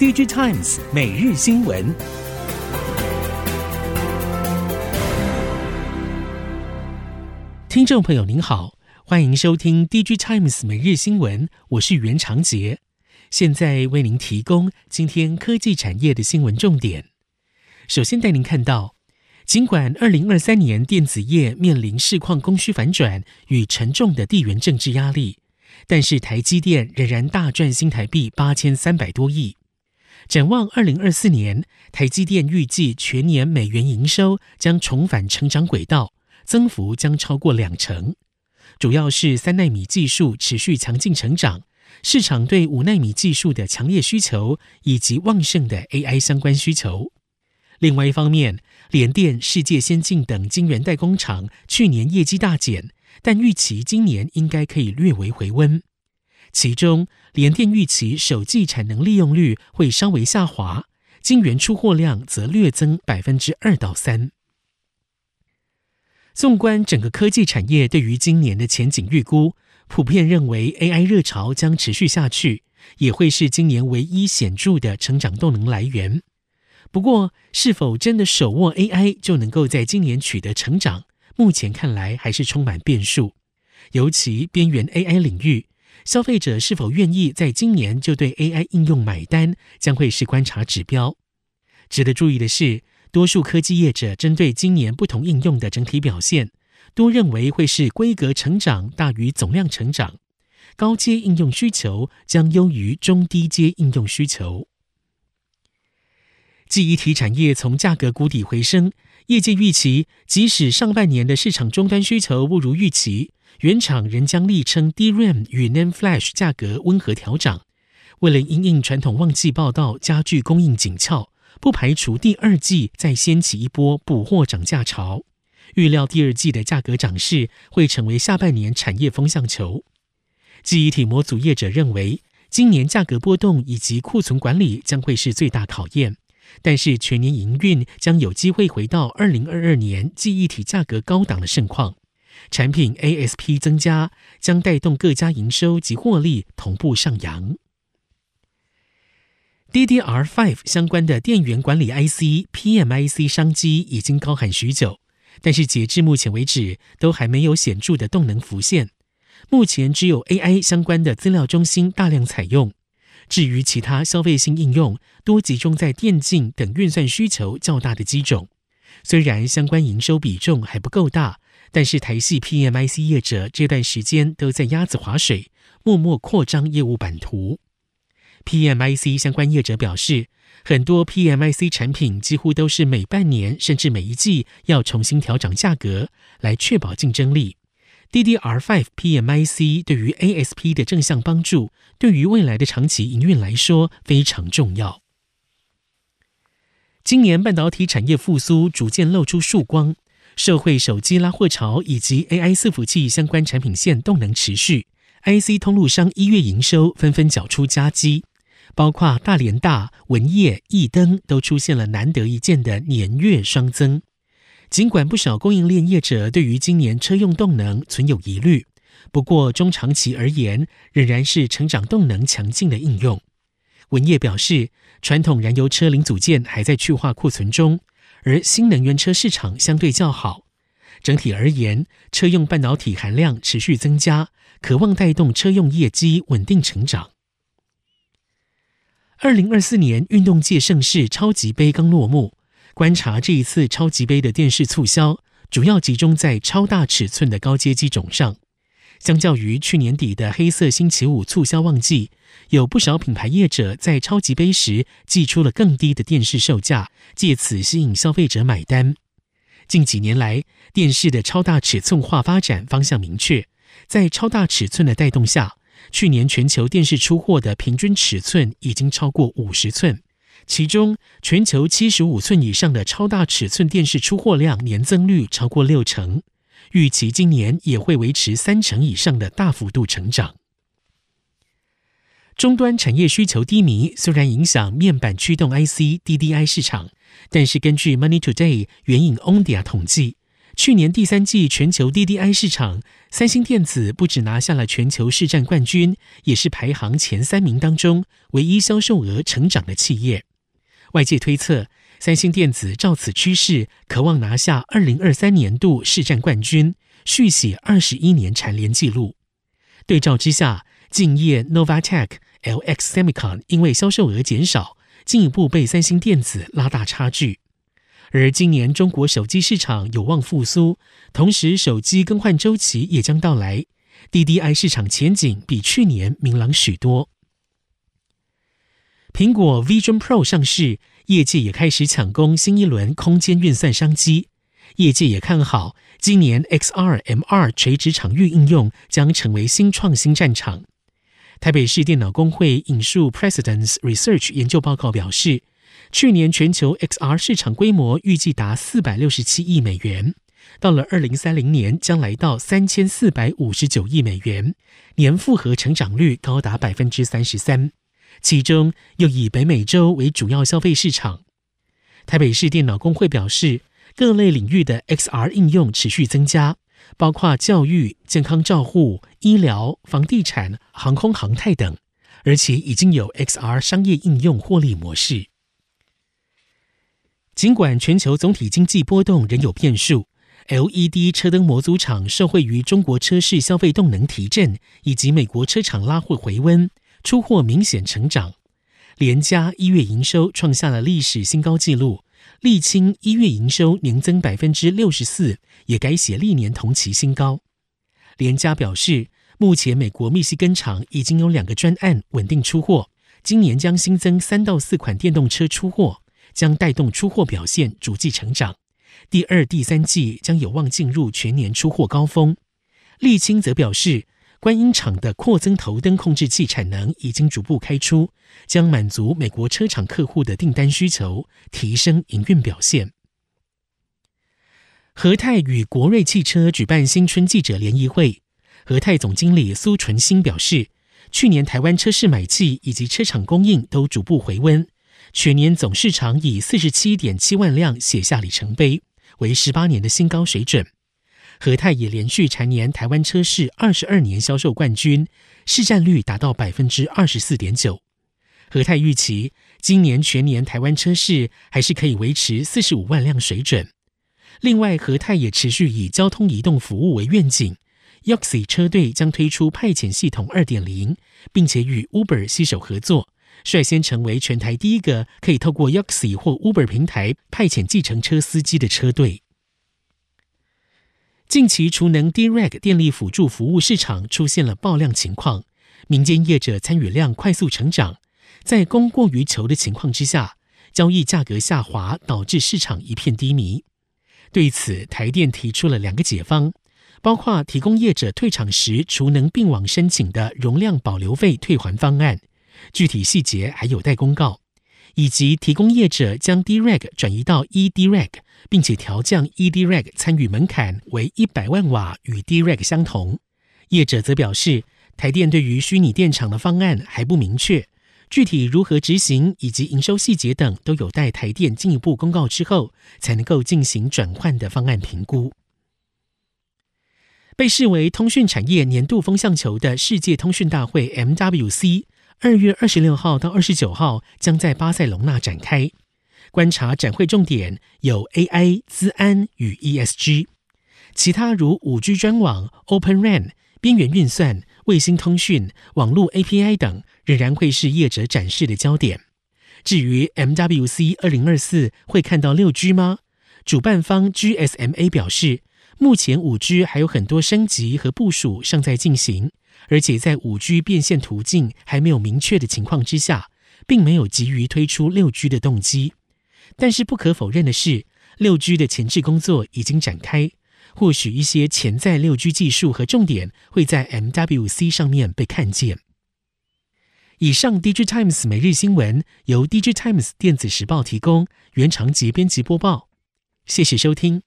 DigiTimes 每日新闻，听众朋友您好，欢迎收听 DigiTimes 每日新闻，我是袁长杰，现在为您提供今天科技产业的新闻重点。首先带您看到，尽管二零二三年电子业面临市况供需反转与沉重的地缘政治压力，但是台积电仍然大赚新台币八千三百多亿。展望二零二四年，台积电预计全年美元营收将重返成长轨道，增幅将超过两成。主要是三奈米技术持续强劲成长，市场对五奈米技术的强烈需求，以及旺盛的 AI 相关需求。另外一方面，联电、世界先进等晶圆代工厂去年业绩大减，但预期今年应该可以略微回温。其中，联电预期首季产能利用率会稍微下滑，晶圆出货量则略增百分之二到三。纵观整个科技产业对于今年的前景预估，普遍认为 AI 热潮将持续下去，也会是今年唯一显著的成长动能来源。不过，是否真的手握 AI 就能够在今年取得成长，目前看来还是充满变数。尤其边缘 AI 领域，消费者是否愿意在今年就对 AI 应用买单，将会是观察指标。值得注意的是，多数科技业者针对今年不同应用的整体表现，都认为会是规格成长大于总量成长，高阶应用需求将优于中低阶应用需求。记忆体产业从价格谷底回升，业界预期，即使上半年的市场终端需求不如预期，原厂仍将力撑 DRAM 与 NAND Flash 价格温和调涨。为了因应传统旺季报到加剧供应紧俏，不排除第二季再掀起一波补货涨价潮。预料第二季的价格涨势会成为下半年产业风向球。记忆体模组业者认为，今年价格波动以及库存管理将会是最大考验。但是全年营运将有机会回到二零二二年记忆体价格高档的盛况，产品 ASP 增加将带动各家营收及获利同步上扬。DDR5 相关的电源管理 IC、PMIC 商机已经高喊许久，但是截至目前为止都还没有显著的动能浮现。目前只有 AI 相关的资料中心大量采用。至于其他消费性应用，多集中在电竞等运算需求较大的机种。虽然相关营收比重还不够大，但是台系 PMIC 业者这段时间都在鸭子划水，默默扩张业务版图。PMIC 相关业者表示，很多 PMIC 产品几乎都是每半年甚至每一季要重新调整价格，来确保竞争力。DDR5 PMIC 对于 ASP 的正向帮助，对于未来的长期营运来说非常重要。今年半导体产业复苏逐渐露出曙光，社会手机拉货潮以及 AI 伺服器相关产品线动能持续，IC 通路商一月营收纷纷缴出佳绩，包括大联大、文业、易登都出现了难得一见的年月双增。尽管不少供应链业者对于今年车用动能存有疑虑，不过中长期而言，仍然是成长动能强劲的应用。文业表示，传统燃油车零组件还在去化库存中，而新能源车市场相对较好。整体而言，车用半导体含量持续增加，可望带动车用业绩稳定成长。二零二四年运动界盛事超级杯刚落幕。观察这一次超级杯的电视促销，主要集中在超大尺寸的高阶机种上。相较于去年底的黑色星期五促销旺季，有不少品牌业者在超级杯时寄出了更低的电视售价，借此吸引消费者买单。近几年来，电视的超大尺寸化发展方向明确，在超大尺寸的带动下，去年全球电视出货的平均尺寸已经超过五十寸。其中，全球七十五寸以上的超大尺寸电视出货量年增率超过六成，预期今年也会维持三成以上的大幅度成长。终端产业需求低迷，虽然影响面板驱动 IC DDI 市场，但是根据 Money Today 援引 Ondia 统计，去年第三季全球 DDI 市场，三星电子不只拿下了全球市占冠军，也是排行前三名当中唯一销售额成长的企业。外界推测，三星电子照此趋势，渴望拿下二零二三年度市占冠军，续写二十一年蝉联纪录。对照之下，竞业 Novatek、LX Semicon 因为销售额减少，进一步被三星电子拉大差距。而今年中国手机市场有望复苏，同时手机更换周期也将到来，DDI 市场前景比去年明朗许多。苹果 Vision Pro 上市，业界也开始抢攻新一轮空间运算商机。业界也看好今年 XR、MR 垂直场域应用将成为新创新战场。台北市电脑公会引述 Precedence Research 研究报告表示，去年全球 XR 市场规模预计达四百六十七亿美元，到了二零三零年将来到三千四百五十九亿美元，年复合成长率高达百分之三十三。其中又以北美洲为主要消费市场。台北市电脑公会表示，各类领域的 XR 应用持续增加，包括教育、健康照护、医疗、房地产、航空航太等，而且已经有 XR 商业应用获利模式。尽管全球总体经济波动仍有变数，LED 车灯模组厂受惠于中国车市消费动能提振，以及美国车厂拉货回温，出货明显成长。联家一月营收创下了历史新高纪录，沥青一月营收年增百分之六十四，也改写历年同期新高。联家表示，目前美国密西根厂已经有两个专案稳定出货，今年将新增三到四款电动车出货。将带动出货表现逐季成长，第二、第三季将有望进入全年出货高峰。沥青则表示，观音厂的扩增头灯控制器产能已经逐步开出，将满足美国车厂客户的订单需求，提升营运表现。和泰与国瑞汽车举办新春记者联谊会，和泰总经理苏纯新表示，去年台湾车市买气以及车厂供应都逐步回温。全年总市场以四十七点七万辆写下里程碑，为十八年的新高水准。和泰也连续蝉联台湾车市二十二年销售冠军，市占率达到百分之二十四点九。和泰预期今年全年台湾车市还是可以维持四十五万辆水准。另外，和泰也持续以交通移动服务为愿景，YOXI 车队将推出派遣系统二点零，并且与 Uber 携手合作。率先成为全台第一个可以透过 YOXI 或 Uber 平台派遣计程车司机的车队。近期，储能 DRAC 电力辅助服务市场出现了爆量情况，民间业者参与量快速成长，在供过于求的情况之下，交易价格下滑，导致市场一片低迷。对此，台电提出了两个解方，包括提供业者退场时储能并网申请的容量保留费退还方案。具体细节还有待公告，以及提供业者将 DRAC 转移到 eDRAC，并且调降 eDRAC 参与门槛为一百万瓦，与 DRAC 相同。业者则表示，台电对于虚拟电厂的方案还不明确，具体如何执行以及营收细节等，都有待台电进一步公告之后，才能够进行转换的方案评估。被视为通讯产业年度风向球的世界通讯大会 MWC。二月二十六号到二十九号将在巴塞隆纳展开。观察展会重点有 AI、资安与 ESG，其他如五 G 专网、Open RAN、边缘运算、卫星通讯、网络 API 等，仍然会是业者展示的焦点。至于 MWC 二零二四会看到六 G 吗？主办方 GSMA 表示，目前五 G 还有很多升级和部署尚在进行。而且在五 G 变现途径还没有明确的情况之下，并没有急于推出六 G 的动机。但是不可否认的是，六 G 的前置工作已经展开，或许一些潜在六 G 技术和重点会在 MWC 上面被看见。以上，DIGITIMES 每日新闻由 DIGITIMES 电子时报提供，原长节编辑播报，谢谢收听。